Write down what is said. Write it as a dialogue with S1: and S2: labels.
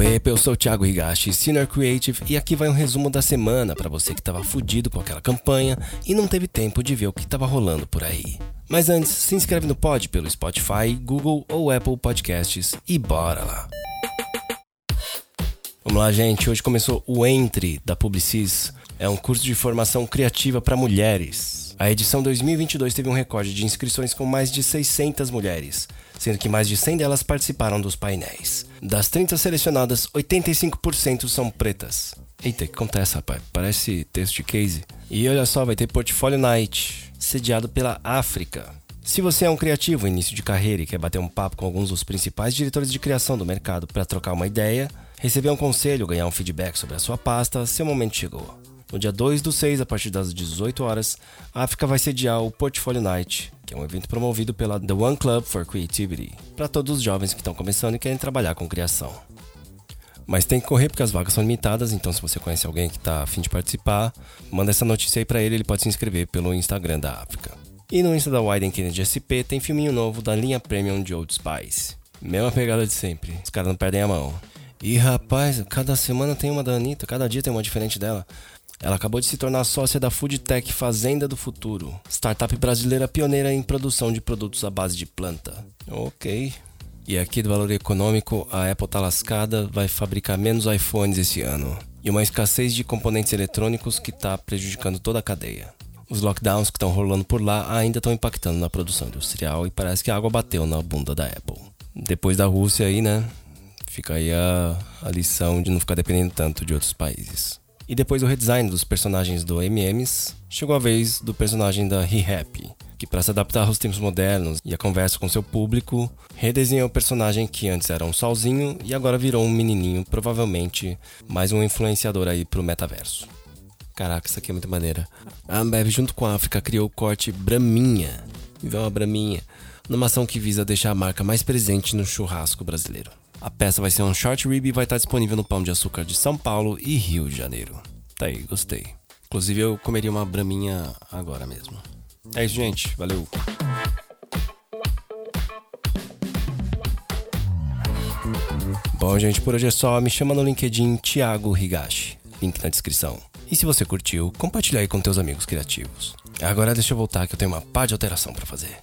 S1: Apple, eu sou o Thiago Higashi, Senior Creative, e aqui vai um resumo da semana para você que estava fudido com aquela campanha e não teve tempo de ver o que estava rolando por aí. Mas antes, se inscreve no pod pelo Spotify, Google ou Apple Podcasts e bora lá! Vamos lá, gente. Hoje começou o Entre da Publicis. É um curso de formação criativa para mulheres. A edição 2022 teve um recorde de inscrições com mais de 600 mulheres, sendo que mais de 100 delas participaram dos painéis. Das 30 selecionadas, 85% são pretas. Eita, que acontece, rapaz? Parece texto de case. E olha só, vai ter Portfolio Night, sediado pela África. Se você é um criativo início de carreira e quer bater um papo com alguns dos principais diretores de criação do mercado para trocar uma ideia, receber um conselho, ganhar um feedback sobre a sua pasta, seu momento chegou. No dia 2 do 6, a partir das 18 horas, a África vai sediar o Portfolio Night, que é um evento promovido pela The One Club for Creativity, para todos os jovens que estão começando e querem trabalhar com criação. Mas tem que correr porque as vagas são limitadas, então se você conhece alguém que está afim de participar, manda essa notícia aí para ele, ele pode se inscrever pelo Instagram da África. E no Insta da Widen Kennedy SP tem filminho novo da linha Premium de Old Spice. Mesma pegada de sempre, os caras não perdem a mão. E rapaz, cada semana tem uma da Anitta, cada dia tem uma diferente dela. Ela acabou de se tornar sócia da Foodtech Fazenda do Futuro, startup brasileira pioneira em produção de produtos à base de planta. Ok. E aqui do valor econômico, a Apple tá lascada, vai fabricar menos iPhones esse ano. E uma escassez de componentes eletrônicos que está prejudicando toda a cadeia. Os lockdowns que estão rolando por lá ainda estão impactando na produção industrial e parece que a água bateu na bunda da Apple. Depois da Rússia aí, né? Fica aí a, a lição de não ficar dependendo tanto de outros países. E depois do redesign dos personagens do MMs, chegou a vez do personagem da He-Happy, que para se adaptar aos tempos modernos e a conversa com seu público, redesenhou o personagem que antes era um solzinho e agora virou um menininho, provavelmente mais um influenciador aí pro metaverso. Caraca, isso aqui é muito maneira. A Ambev, junto com a África, criou o corte Braminha. Viu uma Braminha? Numa ação que visa deixar a marca mais presente no churrasco brasileiro. A peça vai ser um short rib e vai estar disponível no Pão de Açúcar de São Paulo e Rio de Janeiro. Tá aí, gostei. Inclusive eu comeria uma braminha agora mesmo. É isso, gente. Valeu. Bom, gente, por hoje é só. Me chama no LinkedIn Thiago Higashi. Link na descrição. E se você curtiu, compartilha aí com teus amigos criativos. Agora deixa eu voltar que eu tenho uma pá de alteração para fazer.